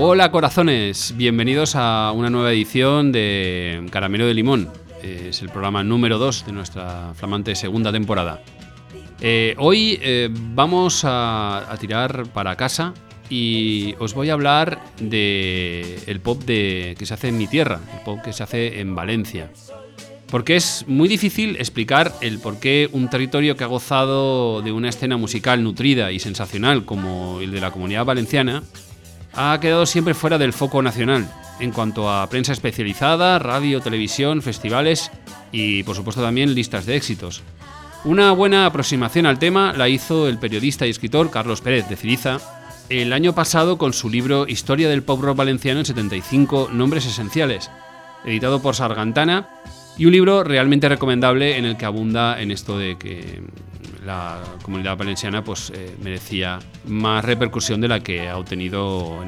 Hola corazones, bienvenidos a una nueva edición de Caramelo de Limón. Es el programa número 2 de nuestra flamante segunda temporada. Eh, hoy eh, vamos a, tirar para casa y os voy a hablar de el pop de, que se hace en mi tierra, el pop que se hace en Valencia. Porque es muy difícil explicar el por qué un territorio que ha gozado de una escena musical nutrida y sensacional como el de la comunidad valenciana ha quedado siempre fuera del foco nacional en cuanto a prensa especializada, radio, televisión, festivales y por supuesto también listas de éxitos. Una buena aproximación al tema la hizo el periodista y escritor Carlos Pérez de Ciriza el año pasado con su libro Historia del Pop Rock Valenciano en 75 Nombres Esenciales, editado por Sargantana y un libro realmente recomendable en el que abunda en esto de que la comunidad valenciana pues, eh, merecía más repercusión de la que ha obtenido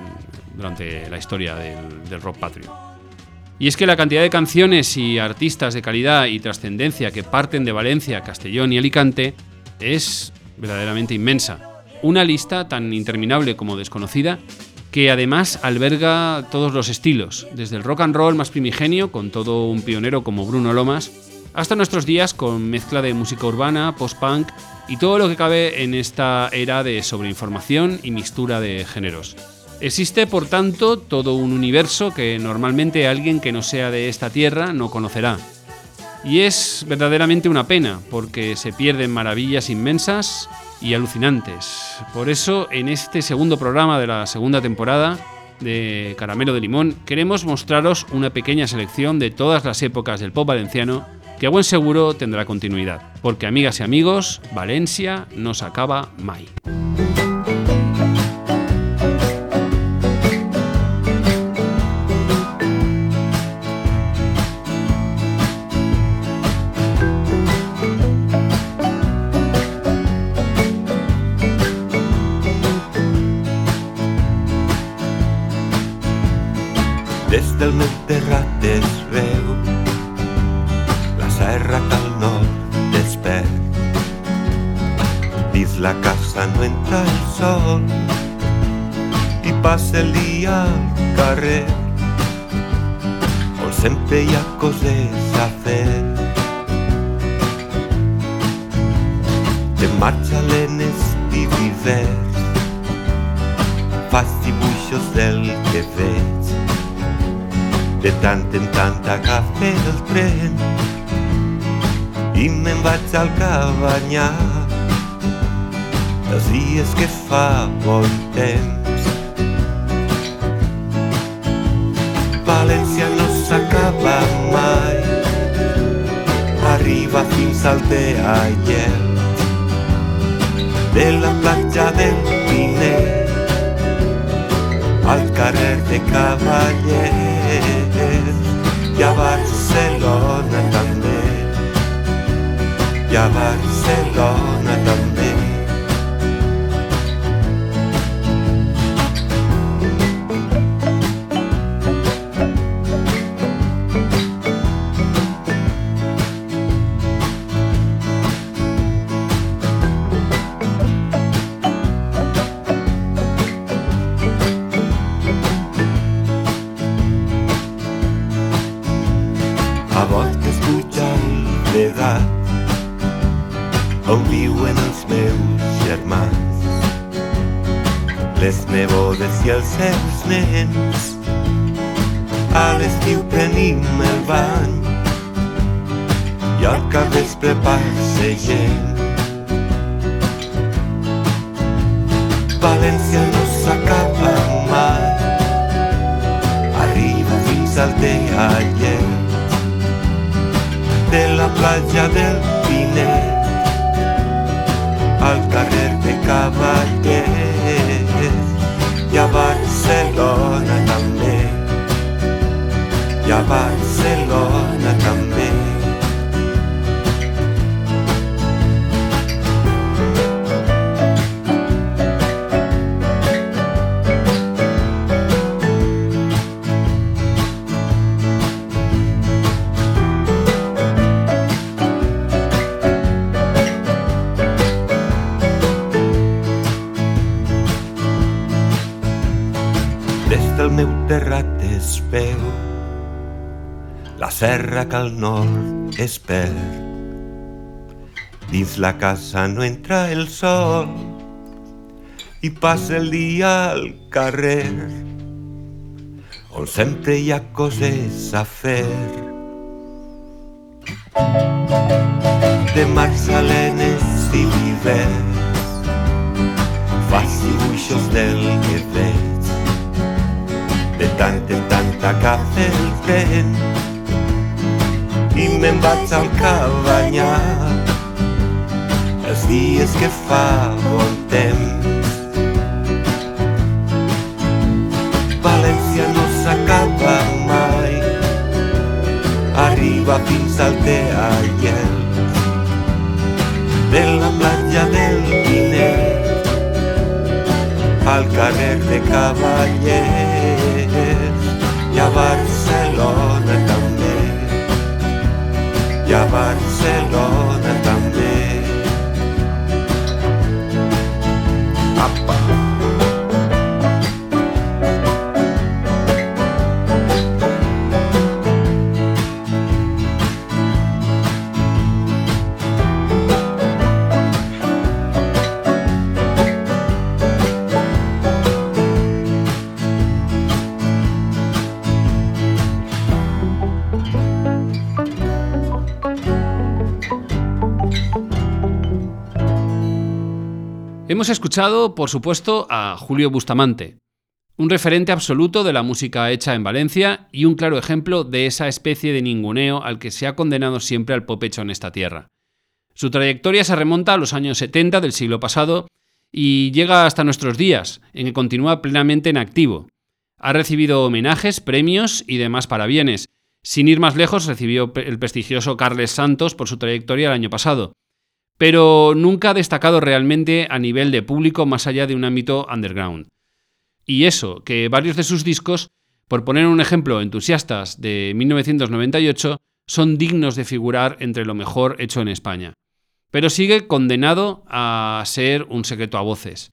durante la historia del, rock patrio. Y es que la cantidad de canciones y artistas de calidad y trascendencia que parten de Valencia, Castellón y Alicante es verdaderamente inmensa. Una lista tan interminable como desconocida que además alberga todos los estilos, desde el rock and roll más primigenio, con todo un pionero como Bruno Lomas, hasta nuestros días con mezcla de música urbana, post-punk y todo lo que cabe en esta era de sobreinformación y mistura de géneros. Existe, por tanto, todo un universo que normalmente alguien que no sea de esta tierra no conocerá. Y es verdaderamente una pena, porque se pierden maravillas inmensas y alucinantes. Por eso, en este segundo programa de la segunda temporada de Caramelo de Limón, queremos mostraros una pequeña selección de todas las épocas del pop valenciano que a buen seguro tendrá continuidad, porque amigas y amigos, Valencia no se acaba mai. Al carrer on sempre hi ha coses a fer. De marxa lenes i vivers fas dibuixos del que veig. De tant en tant agafe el tren i me'n vaig al cabanyar. Els dies que fa bon temps al tealler de la platja del Pinet al carrer de Cavallers i a Barcelona també i a Barcelona també la casa no entra el sol i passa el dia al carrer on sempre hi ha coses a fer. De marsalenes i vivers fas dibuixos del que veig de tant en tant agafa el tren i me'n vaig al cabanyar dies que fa bon temps. València no s'acaba mai. Arriba fins al Teallel de la platja del Pinet al carrer de Cavallers. I a Barcelona també. I a Barcelona Papa. Escuchado, por supuesto, a Julio Bustamante, un referente absoluto de la música hecha en Valencia y un claro ejemplo de esa especie de ninguneo al que se ha condenado siempre al pop hecho en esta tierra. Su trayectoria se remonta a los años 70 del siglo pasado y llega hasta nuestros días, en que continúa plenamente en activo. Ha recibido homenajes, premios y demás parabienes. Sin ir más lejos, recibió el prestigioso Carles Santos por su trayectoria el año pasado pero nunca ha destacado realmente a nivel de público más allá de un ámbito underground. Y eso, que varios de sus discos, por poner un ejemplo entusiastas de 1998, son dignos de figurar entre lo mejor hecho en España. Pero sigue condenado a ser un secreto a voces.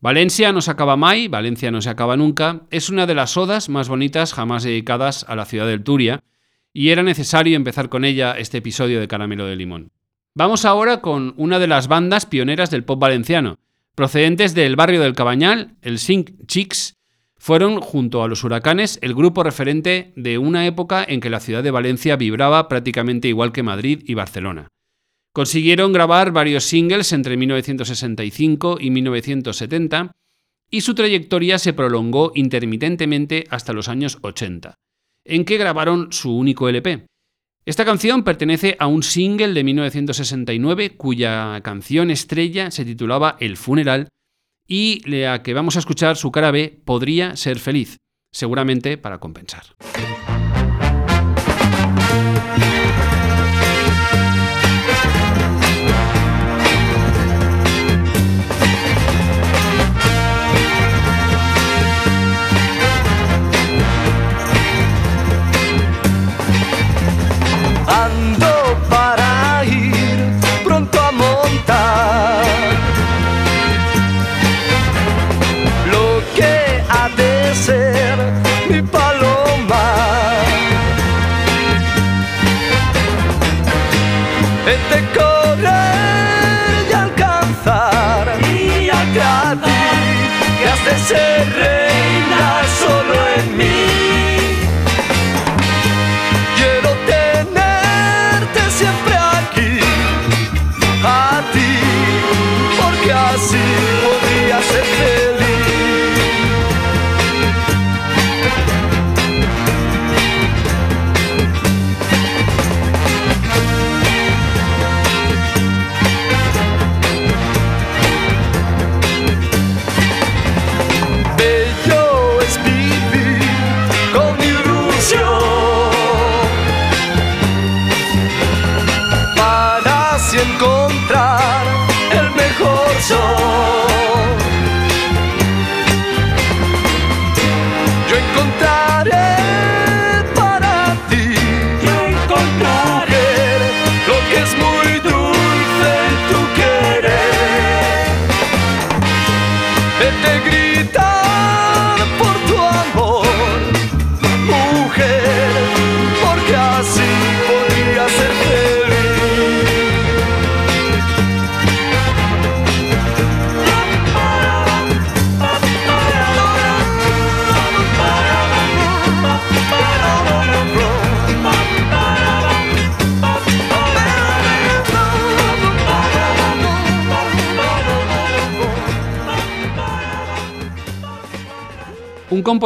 Valencia no se acaba mai, Valencia no se acaba nunca, es una de las odas más bonitas jamás dedicadas a la ciudad del Turia, y era necesario empezar con ella este episodio de Caramelo de Limón. Vamos ahora con una de las bandas pioneras del pop valenciano. Procedentes del barrio del Cabañal, el Sync Chicks, fueron, junto a los huracanes, el grupo referente de una época en que la ciudad de Valencia vibraba prácticamente igual que Madrid y Barcelona. Consiguieron grabar varios singles entre 1965 y 1970 y su trayectoria se prolongó intermitentemente hasta los años 80, en que grabaron su único LP. Esta canción pertenece a un single de 1969 cuya canción estrella se titulaba El funeral y la que vamos a escuchar su cara B podría ser feliz, seguramente para compensar. Ando para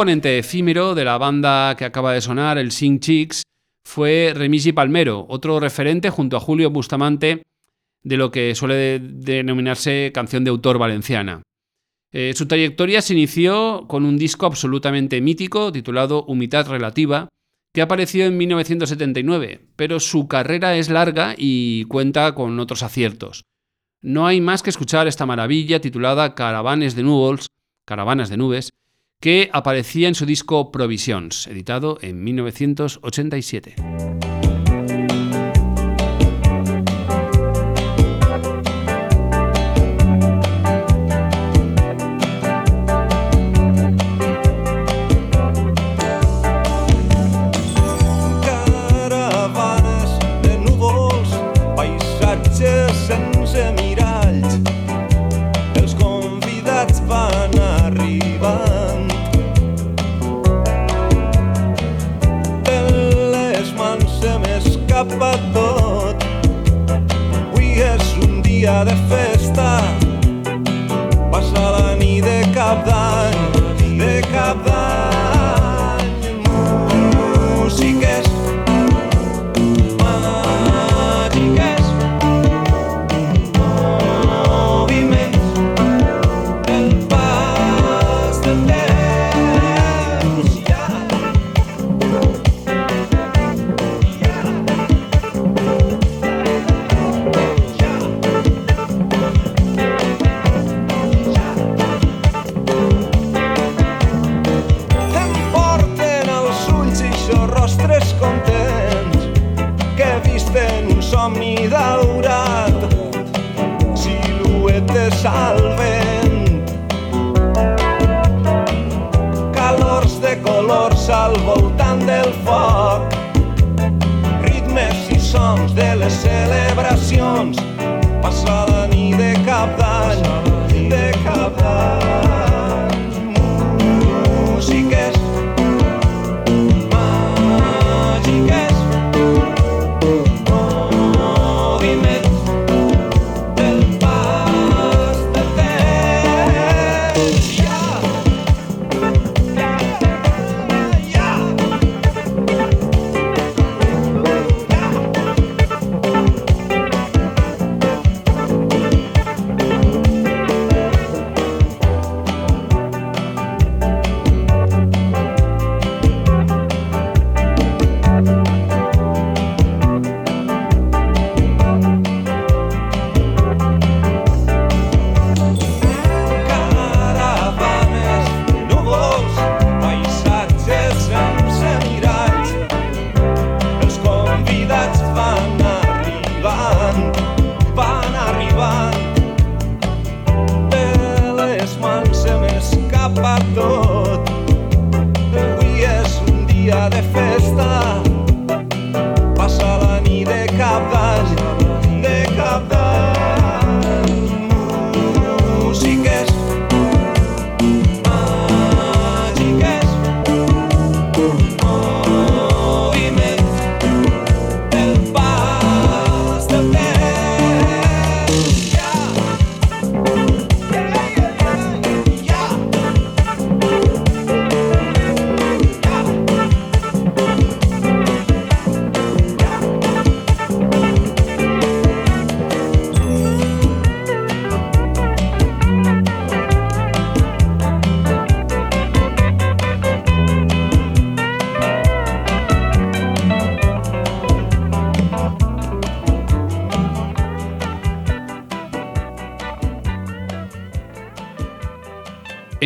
componente efímero de la banda que acaba de sonar, el Sing Chicks, fue Remigi Palmero, otro referente junto a Julio Bustamante de lo que suele denominarse canción de autor valenciana. Eh, su trayectoria se inició con un disco absolutamente mítico titulado Humitad Relativa, que apareció en 1979, pero su carrera es larga y cuenta con otros aciertos. No hay más que escuchar esta maravilla titulada Caravanes de Nubes, Caravanas de Nubes, que aparecía en su disco Provisions, editado en 1987.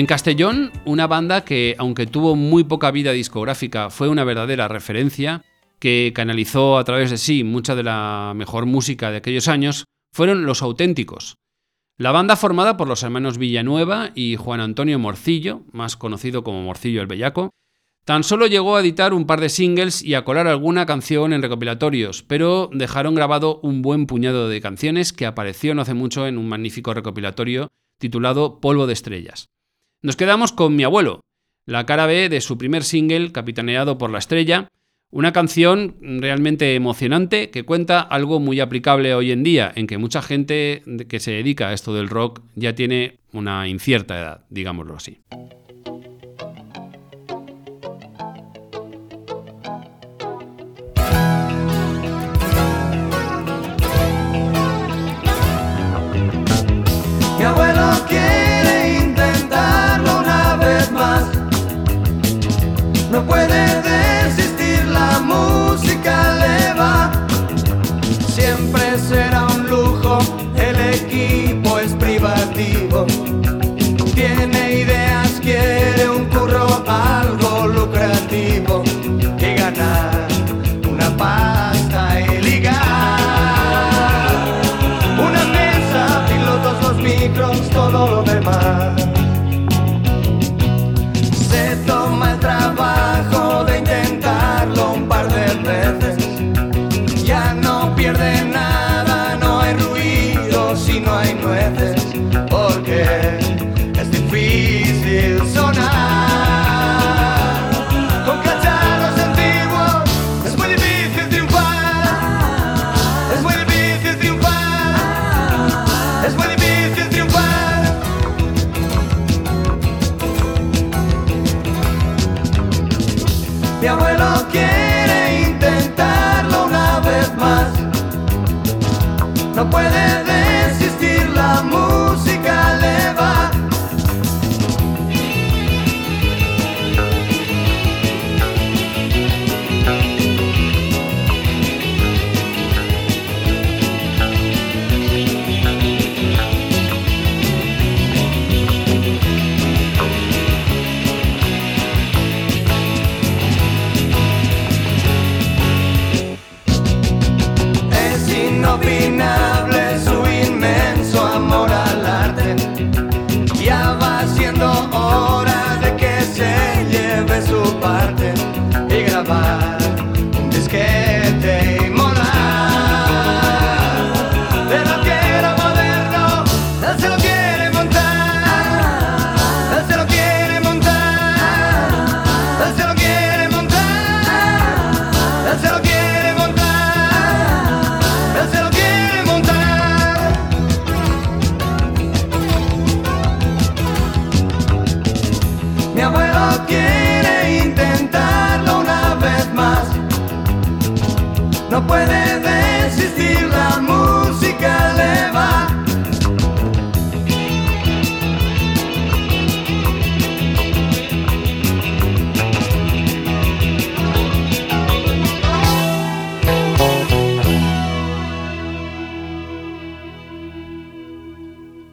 En Castellón, una banda que, aunque tuvo muy poca vida discográfica, fue una verdadera referencia, que canalizó a través de sí mucha de la mejor música de aquellos años, fueron Los Auténticos. La banda formada por los hermanos Villanueva y Juan Antonio Morcillo, más conocido como Morcillo el Bellaco, tan solo llegó a editar un par de singles y a colar alguna canción en recopilatorios, pero dejaron grabado un buen puñado de canciones que apareció no hace mucho en un magnífico recopilatorio titulado Polvo de Estrellas. Nos quedamos con Mi abuelo, la cara B de su primer single, capitaneado por la estrella, una canción realmente emocionante que cuenta algo muy aplicable hoy en día, en que mucha gente que se dedica a esto del rock ya tiene una incierta edad, digámoslo así. Mi abuelo. No puede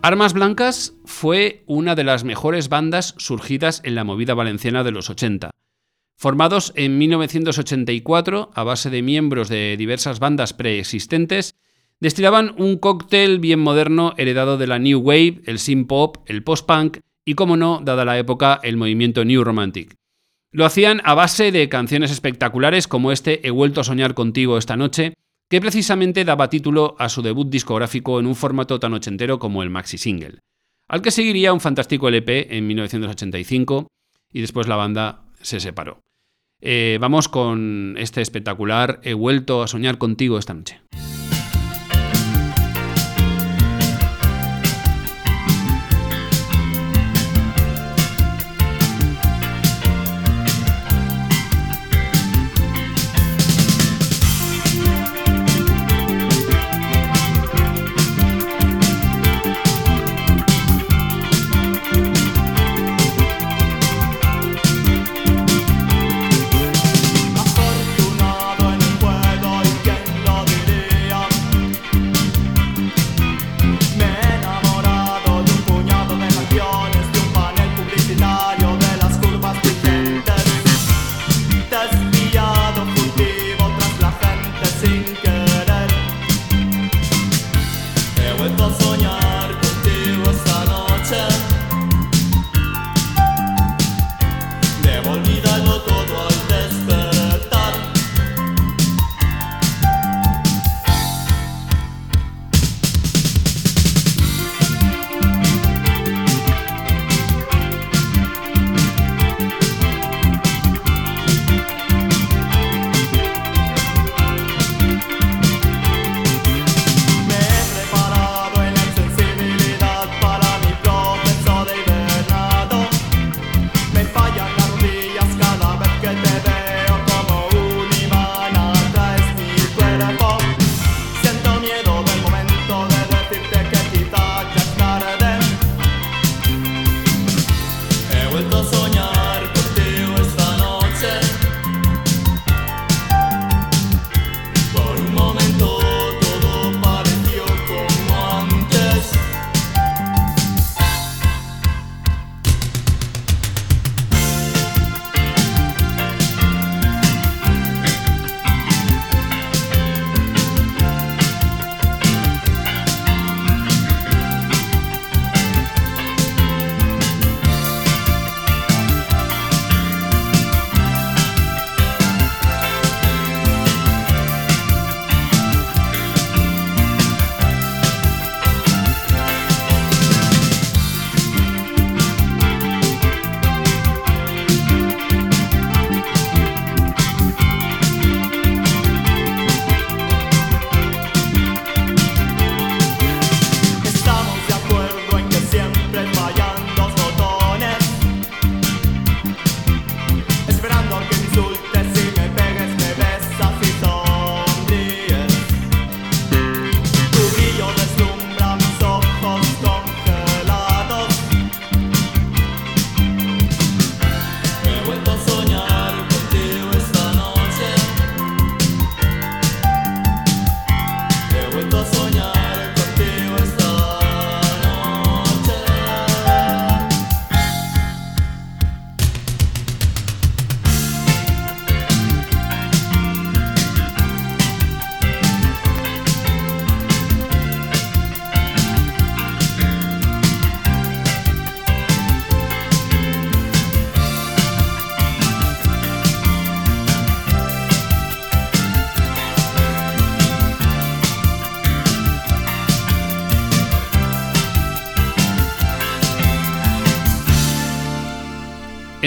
Armas Blancas fue una de las mejores bandas surgidas en la movida valenciana de los 80. Formados en 1984 a base de miembros de diversas bandas preexistentes, destilaban un cóctel bien moderno heredado de la New Wave, el synth pop, el post-punk y, como no, dada la época, el movimiento New Romantic. Lo hacían a base de canciones espectaculares como este He vuelto a soñar contigo esta noche, que precisamente daba título a su debut discográfico en un formato tan ochentero como el maxi single, al que seguiría un fantástico LP en 1985 y después la banda se separó. Eh, vamos con este espectacular He vuelto a soñar contigo esta noche.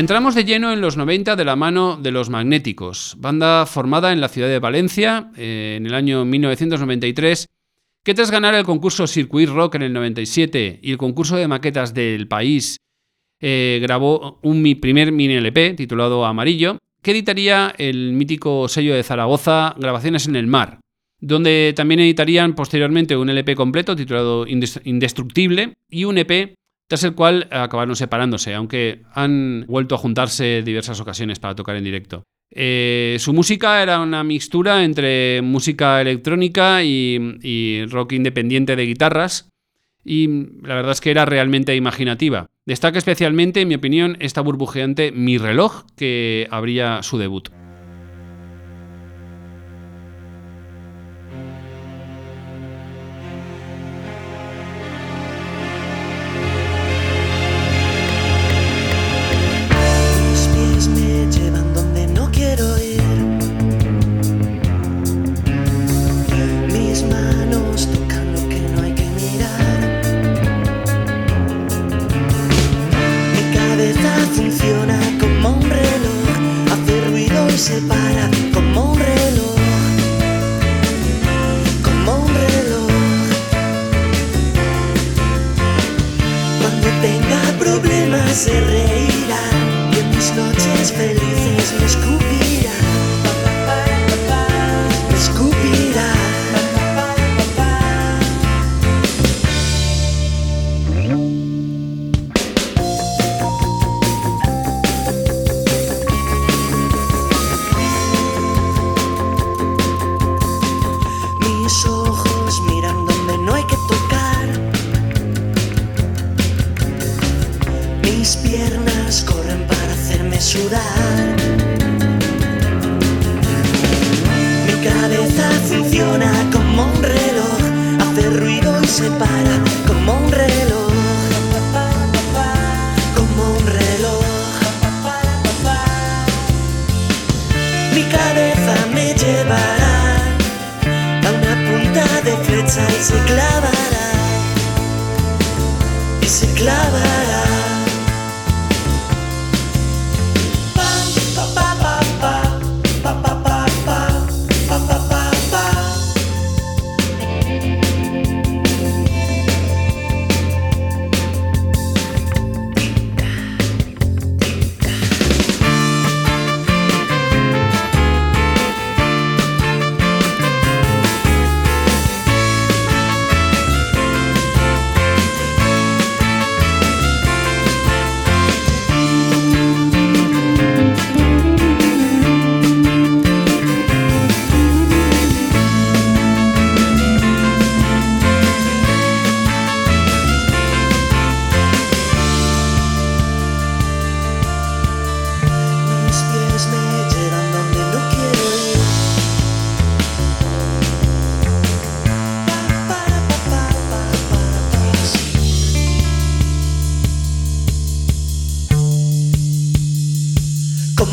Entramos de lleno en los 90 de la mano de Los Magnéticos, banda formada en la ciudad de Valencia eh, en el año 1993, que tras ganar el concurso Circuit Rock en el 97 y el concurso de maquetas del país, eh, grabó un mi primer mini LP titulado Amarillo, que editaría el mítico sello de Zaragoza Grabaciones en el Mar, donde también editarían posteriormente un LP completo titulado Indes- Indestructible y un EP tras el cual acabaron separándose, aunque han vuelto a juntarse diversas ocasiones para tocar en directo. Eh, su música era una mixtura entre música electrónica y, y rock independiente de guitarras, y la verdad es que era realmente imaginativa. Destaca especialmente, en mi opinión, esta burbujeante Mi reloj, que abría su debut. Se reirá y en mis noches felices me escupirá.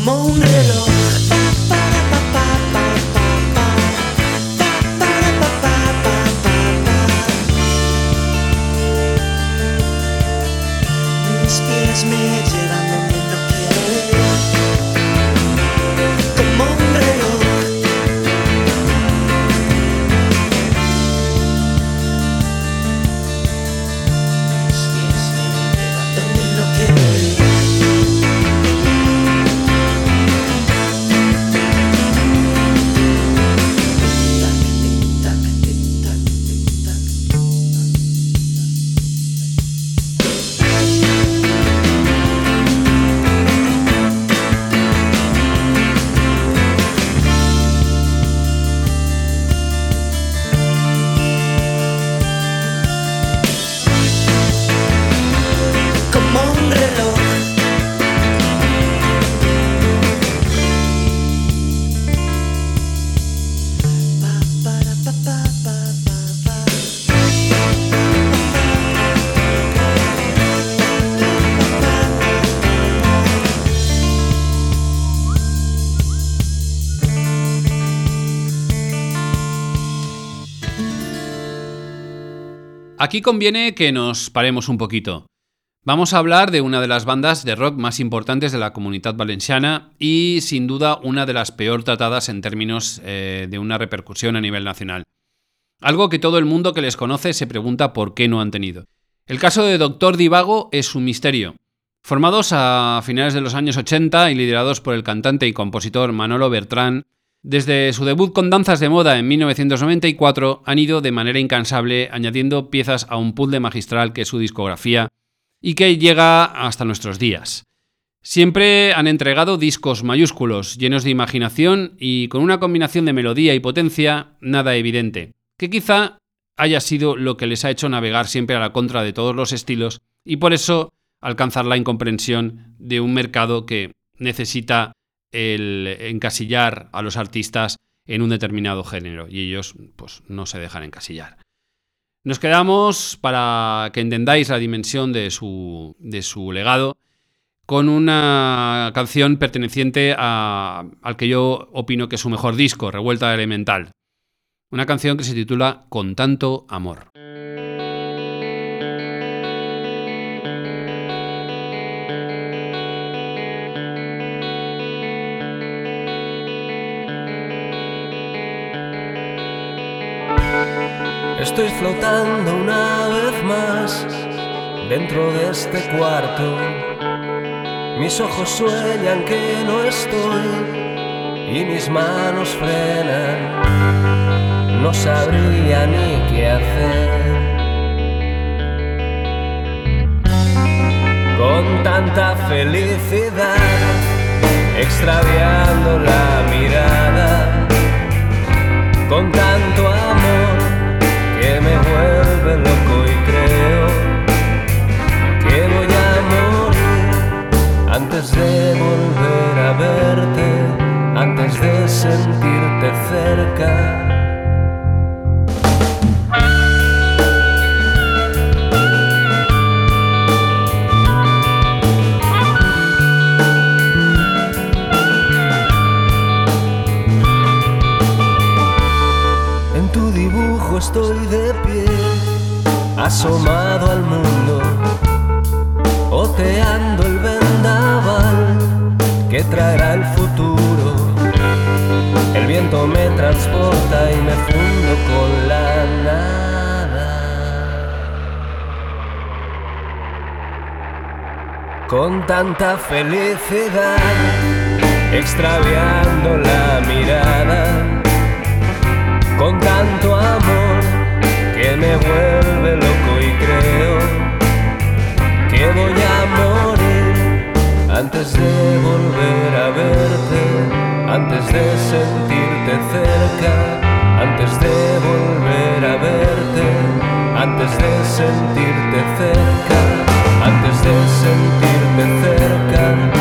Como un reloj. Aquí conviene que nos paremos un poquito. Vamos a hablar de una de las bandas de rock más importantes de la comunidad valenciana y sin duda una de las peor tratadas en términos eh, de una repercusión a nivel nacional. Algo que todo el mundo que les conoce se pregunta por qué no han tenido. El caso de Doctor Divago es un misterio. Formados a finales de los años 80 y liderados por el cantante y compositor Manolo Bertrán, desde su debut con Danzas de Moda en 1994 han ido de manera incansable añadiendo piezas a un puzzle magistral que es su discografía y que llega hasta nuestros días. Siempre han entregado discos mayúsculos, llenos de imaginación y con una combinación de melodía y potencia nada evidente, que quizá haya sido lo que les ha hecho navegar siempre a la contra de todos los estilos y por eso alcanzar la incomprensión de un mercado que necesita el encasillar a los artistas en un determinado género y ellos pues no se dejan encasillar. Nos quedamos para que entendáis la dimensión de su, de su legado con una canción perteneciente a- al que yo opino que es su mejor disco, Revuelta Elemental. Una canción que se titula Con tanto amor. Estoy flotando una vez más dentro de este cuarto. Mis ojos sueñan que no estoy y mis manos frenan. No sabría ni qué hacer. Con tanta felicidad, extraviando la mirada con tanto antes de volver a verte, antes de sentirte cerca. En tu dibujo estoy de pie, asomado al mundo, El viento me transporta y me fundo con la nada. Con tanta felicidad, extraviando la mirada con tanto amor que me vuelve loco y creo que voy a antes de volver a verte, antes de sentirte cerca, antes de volver a verte, antes de sentirte cerca, antes de sentirte cerca.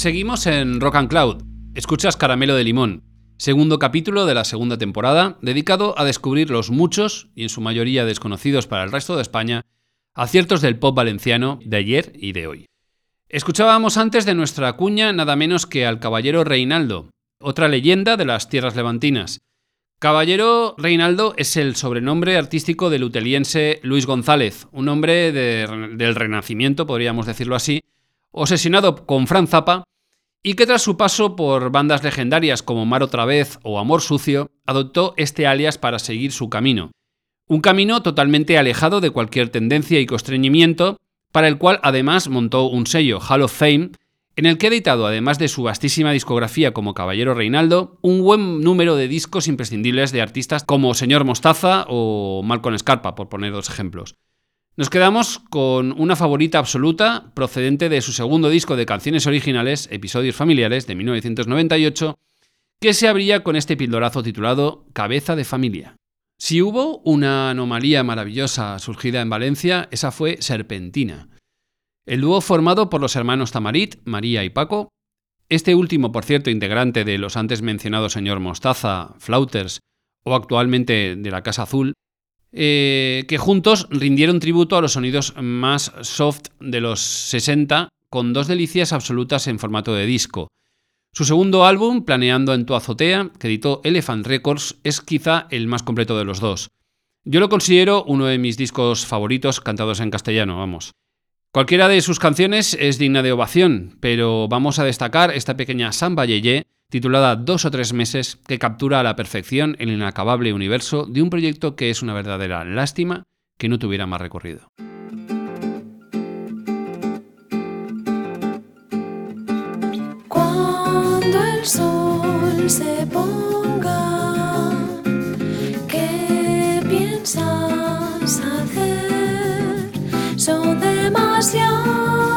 Seguimos en Rock and Cloud. Escuchas Caramelo de Limón, segundo capítulo de la segunda temporada, dedicado a descubrir los muchos, y en su mayoría desconocidos para el resto de España, aciertos del pop valenciano de ayer y de hoy. Escuchábamos antes de nuestra cuña nada menos que al caballero Reinaldo, otra leyenda de las tierras levantinas. Caballero Reinaldo es el sobrenombre artístico del uteliense Luis González, un hombre de- del Renacimiento, podríamos decirlo así, obsesionado con Fran Zappa y que tras su paso por bandas legendarias como Mar otra vez o Amor sucio, adoptó este alias para seguir su camino. Un camino totalmente alejado de cualquier tendencia y constreñimiento, para el cual además montó un sello, Hall of Fame, en el que ha editado, además de su vastísima discografía como Caballero Reinaldo, un buen número de discos imprescindibles de artistas como Señor Mostaza o Malcolm Scarpa, por poner dos ejemplos. Nos quedamos con una favorita absoluta procedente de su segundo disco de canciones originales, Episodios Familiares, de 1998, que se abría con este pildorazo titulado Cabeza de Familia. Si hubo una anomalía maravillosa surgida en Valencia, esa fue Serpentina. El dúo formado por los hermanos Tamarit, María y Paco, este último, por cierto, integrante de los antes mencionados señor Mostaza, Flauters o actualmente de la Casa Azul, eh, que juntos rindieron tributo a los sonidos más soft de los 60 con dos delicias absolutas en formato de disco. Su segundo álbum, Planeando en tu azotea, que editó Elephant Records, es quizá el más completo de los dos. Yo lo considero uno de mis discos favoritos cantados en castellano, vamos. Cualquiera de sus canciones es digna de ovación, pero vamos a destacar esta pequeña samba yeye titulada Dos o tres meses, que captura a la perfección el inacabable universo de un proyecto que es una verdadera lástima que no tuviera más recorrido. Cuando el sol se ponga, ¿qué piensas hacer? Son demasiadas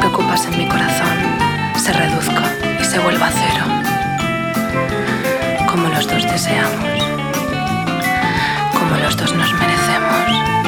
que ocupas en mi corazón se reduzca y se vuelva cero. Como los dos deseamos. Como los dos nos merecemos.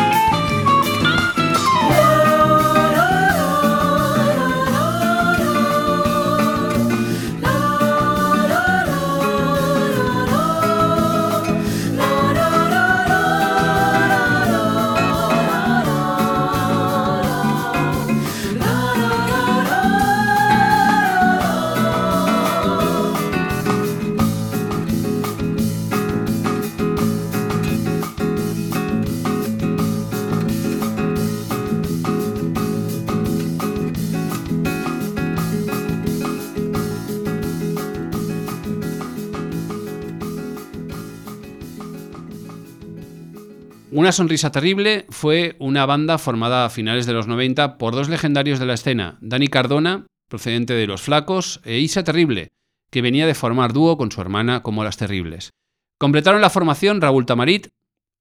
Una sonrisa terrible fue una banda formada a finales de los 90 por dos legendarios de la escena, Dani Cardona, procedente de Los Flacos, e Isa Terrible, que venía de formar dúo con su hermana como Las Terribles. Completaron la formación Raúl Tamarit,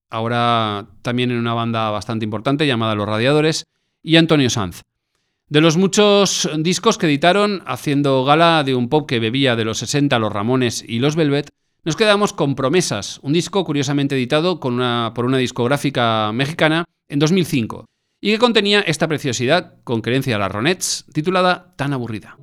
ahora también en una banda bastante importante llamada Los Radiadores, y Antonio Sanz. De los muchos discos que editaron, haciendo gala de un pop que bebía de los 60 Los Ramones y Los Velvet, nos quedamos con Promesas, un disco curiosamente editado con una- por una discográfica mexicana en 2005 y que contenía esta preciosidad con creencia a las Ronettes titulada Tan aburrida.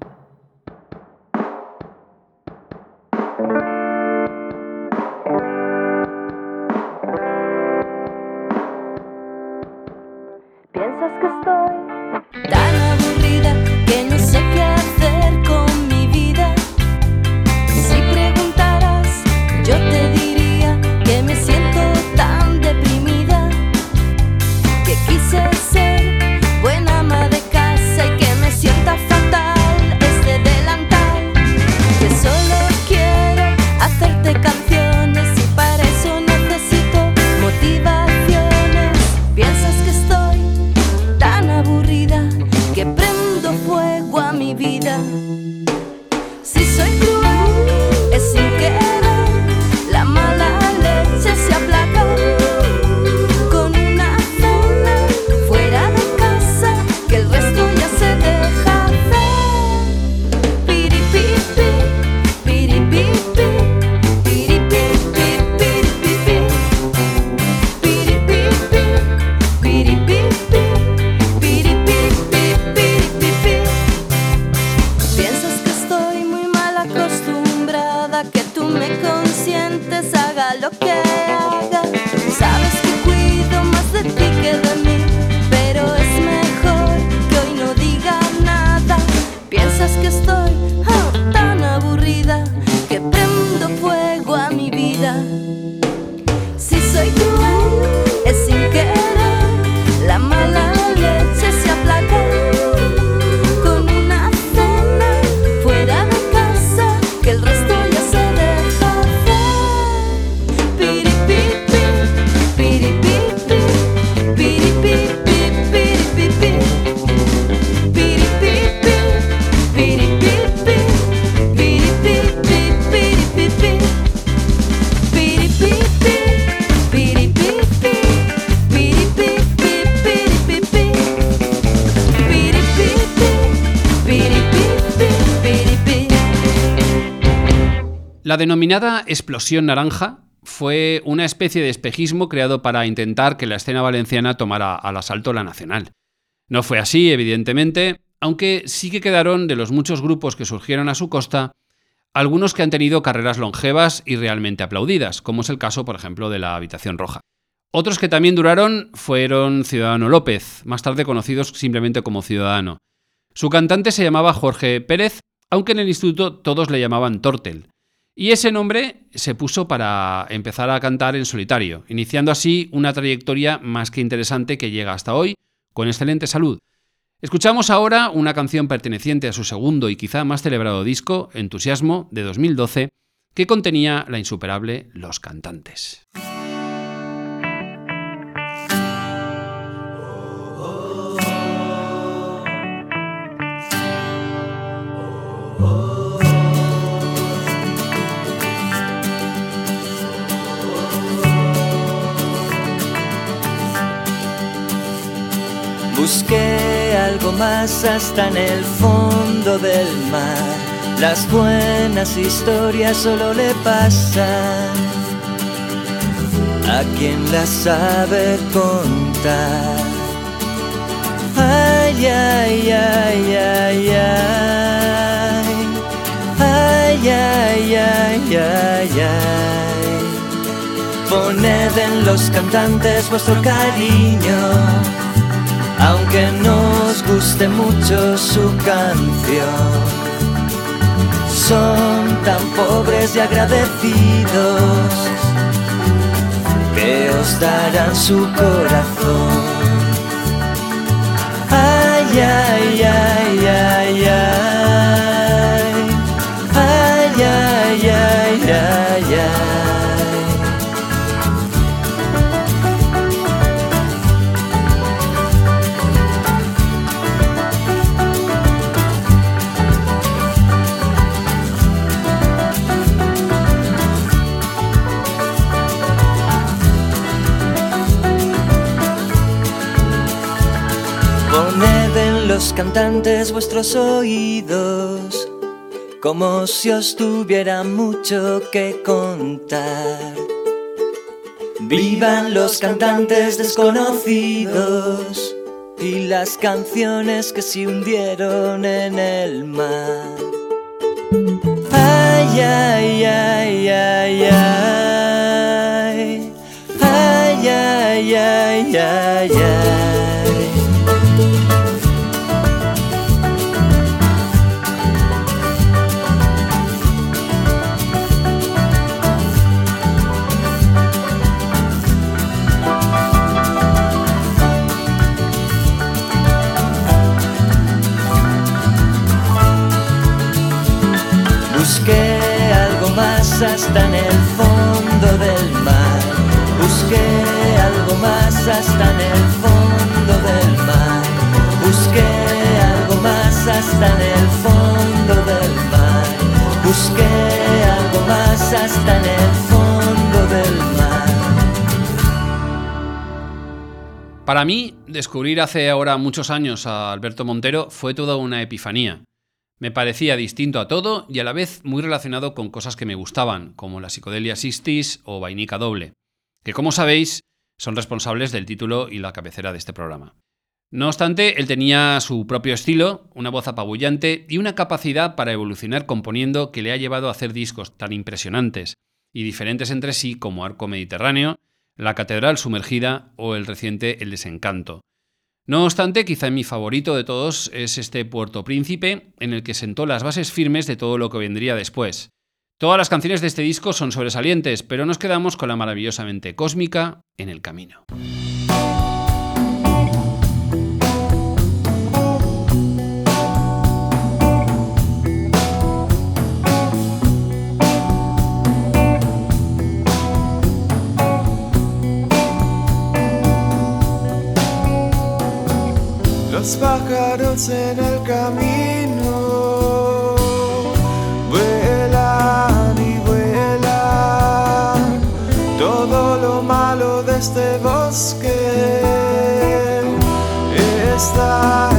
Denominada explosión naranja fue una especie de espejismo creado para intentar que la escena valenciana tomara al asalto la nacional. No fue así, evidentemente, aunque sí que quedaron de los muchos grupos que surgieron a su costa algunos que han tenido carreras longevas y realmente aplaudidas, como es el caso, por ejemplo, de la Habitación Roja. Otros que también duraron fueron Ciudadano López, más tarde conocidos simplemente como Ciudadano. Su cantante se llamaba Jorge Pérez, aunque en el instituto todos le llamaban Tortel. Y ese nombre se puso para empezar a cantar en solitario, iniciando así una trayectoria más que interesante que llega hasta hoy, con excelente salud. Escuchamos ahora una canción perteneciente a su segundo y quizá más celebrado disco, Entusiasmo, de 2012, que contenía la insuperable Los Cantantes. Algo más hasta en el fondo del mar. Las buenas historias solo le pasan a quien las sabe contar. Ay, ay, ay, ay, ay. Ay, ay, ay, ay, ay. Poned en los cantantes vuestro cariño, aunque no os guste mucho su canción. Son tan pobres y agradecidos que os darán su corazón. Ay, ay, ay, Cantantes vuestros oídos, como si os tuviera mucho que contar. Vivan los cantantes desconocidos y las canciones que se hundieron en el mar. Ay, ay, ay, ay, ay. Ay, ay, ay, ay, ay. Hasta en el fondo del mar. Busqué algo más hasta en el fondo del mar. Busqué algo más hasta en el fondo del mar. Busqué algo más hasta en el fondo del mar. Para mí, descubrir hace ahora muchos años a Alberto Montero fue toda una epifanía. Me parecía distinto a todo y a la vez muy relacionado con cosas que me gustaban, como la psicodelia Sistis o Vainica Doble, que como sabéis son responsables del título y la cabecera de este programa. No obstante, él tenía su propio estilo, una voz apabullante y una capacidad para evolucionar componiendo que le ha llevado a hacer discos tan impresionantes y diferentes entre sí como Arco Mediterráneo, La Catedral Sumergida o el reciente El Desencanto. No obstante, quizá mi favorito de todos es este Puerto Príncipe, en el que sentó las bases firmes de todo lo que vendría después. Todas las canciones de este disco son sobresalientes, pero nos quedamos con la maravillosamente cósmica En el Camino. Los pájaros en el camino vuelan y vuelan. Todo lo malo de este bosque está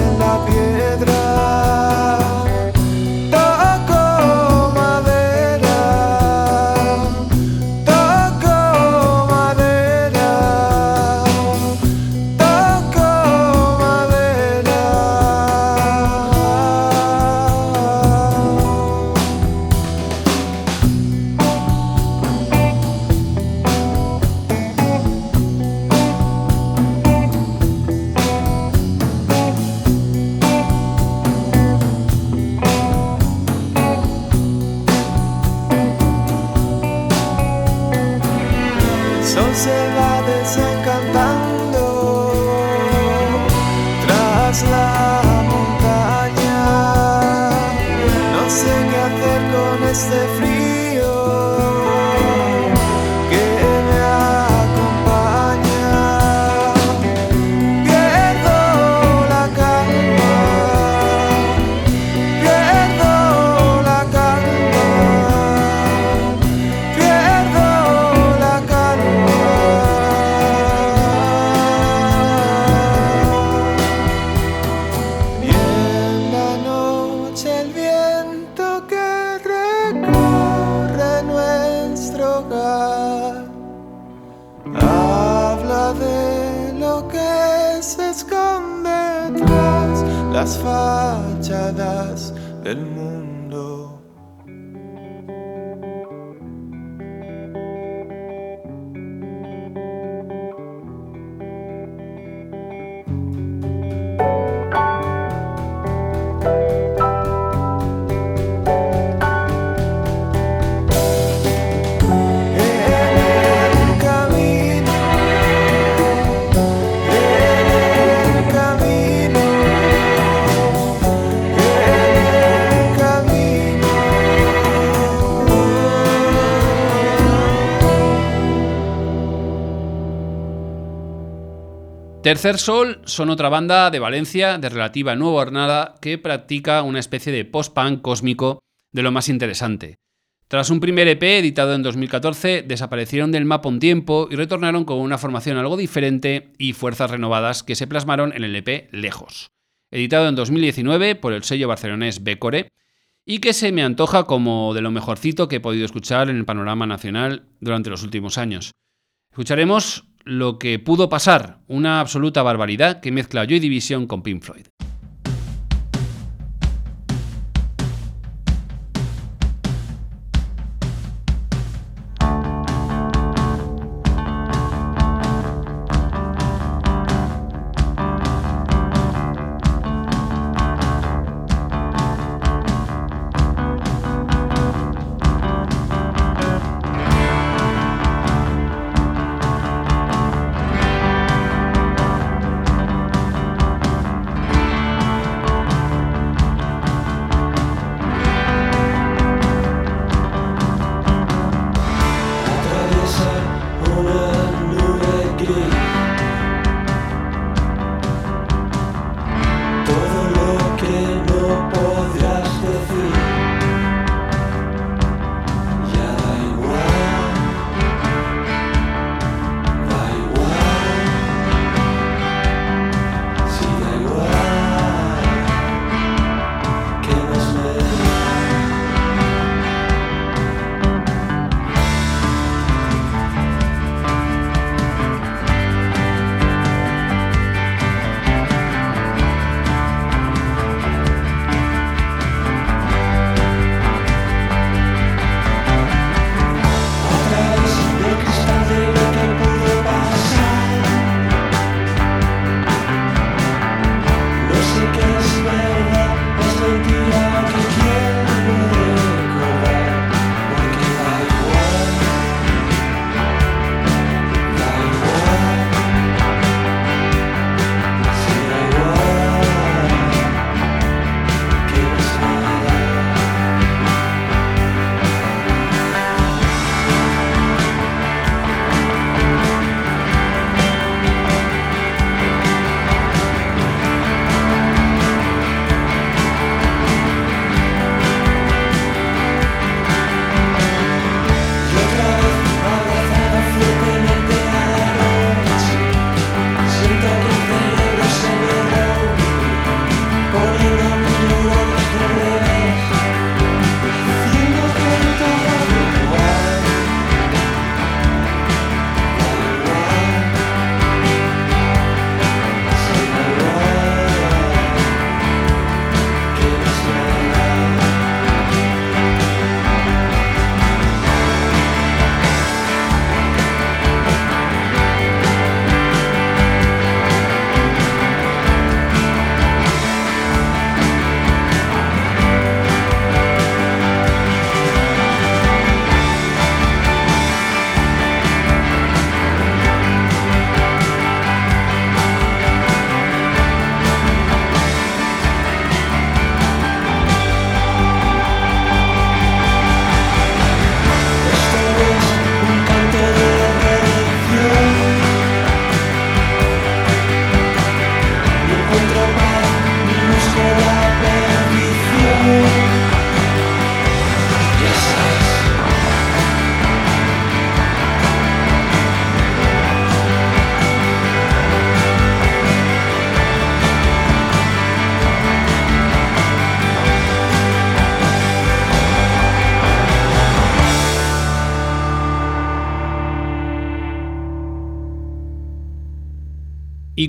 Tercer Sol son otra banda de Valencia de relativa nueva hornada que practica una especie de post-punk cósmico de lo más interesante. Tras un primer EP editado en 2014, desaparecieron del mapa un tiempo y retornaron con una formación algo diferente y fuerzas renovadas que se plasmaron en el EP Lejos, editado en 2019 por el sello barcelonés Becore y que se me antoja como de lo mejorcito que he podido escuchar en el panorama nacional durante los últimos años. Escucharemos lo que pudo pasar, una absoluta barbaridad que mezcla Joy Division con Pink Floyd.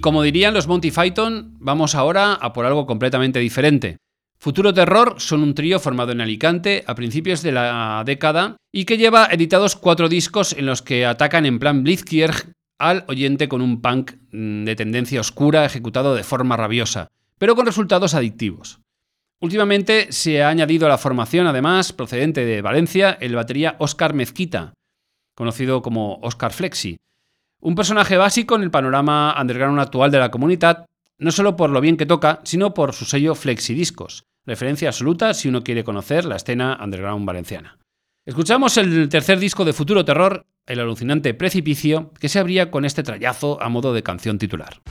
Como dirían los Monty Python, vamos ahora a por algo completamente diferente. Futuro Terror son un trío formado en Alicante a principios de la década y que lleva editados cuatro discos en los que atacan en plan Blitzkrieg al oyente con un punk mm, de tendencia oscura ejecutado de forma rabiosa, pero con resultados adictivos. Últimamente se ha añadido a la formación, además, procedente de Valencia, el batería Oscar Mezquita, conocido como Oscar Flexi, un personaje básico en el panorama underground actual de la comunidad, no solo por lo bien que toca, sino por su sello Flexi Discos, referencia absoluta si uno quiere conocer la escena underground valenciana. Escuchamos el tercer disco de Futuro Terror, el alucinante Precipicio, que se abría con este trayazo a modo de canción titular.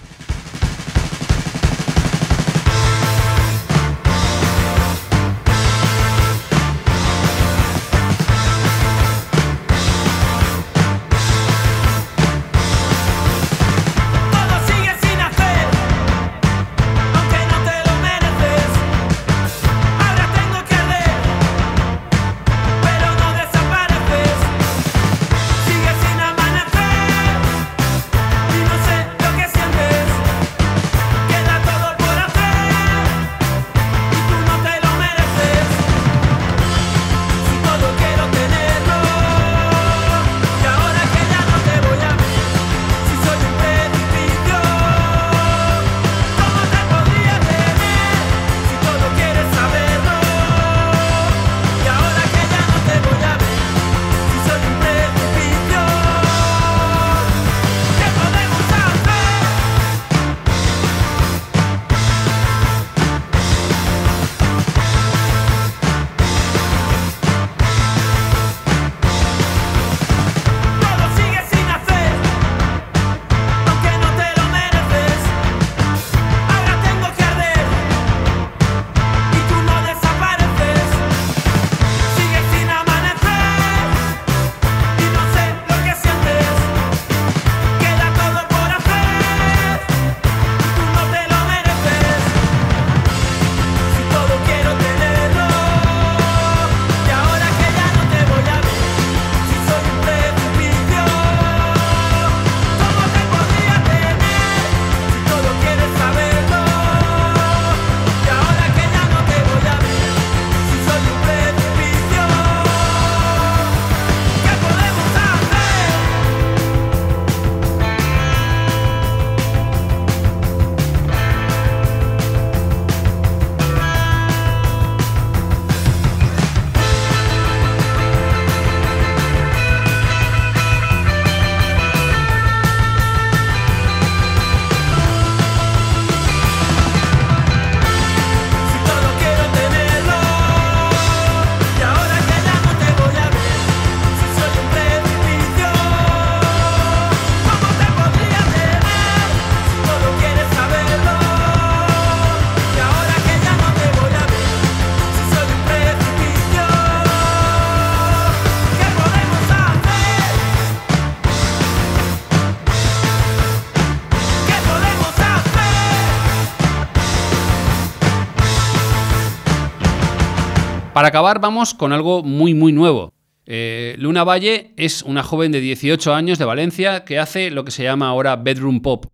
Acabar, vamos con algo muy, muy nuevo. Eh, Luna Valle es una joven de 18 años de Valencia que hace lo que se llama ahora bedroom pop.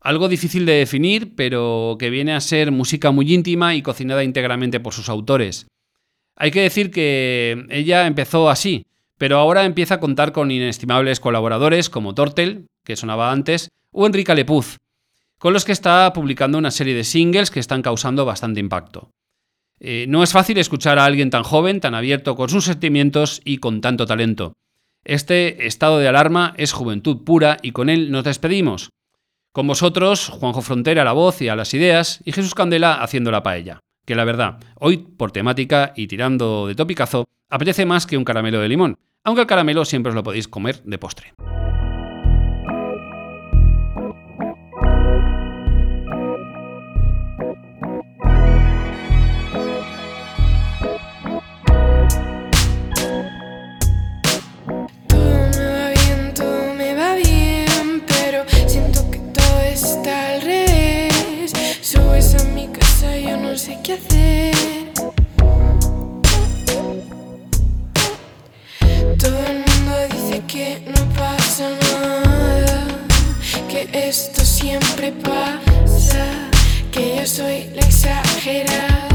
Algo difícil de definir, pero que viene a ser música muy íntima y cocinada íntegramente por sus autores. Hay que decir que ella empezó así, pero ahora empieza a contar con inestimables colaboradores como Tortel, que sonaba antes, o Enrique Lepuz, con los que está publicando una serie de singles que están causando bastante impacto. Eh, no es fácil escuchar a alguien tan joven, tan abierto con sus sentimientos y con tanto talento. Este estado de alarma es juventud pura y con él nos despedimos. Con vosotros, Juanjo Frontera a la voz y a las ideas y Jesús Candela haciendo la paella. Que la verdad, hoy por temática y tirando de topicazo, apetece más que un caramelo de limón, aunque el caramelo siempre os lo podéis comer de postre. Qué hacer. Todo el mundo dice que no pasa nada, que esto siempre pasa que yo soy la exagerada.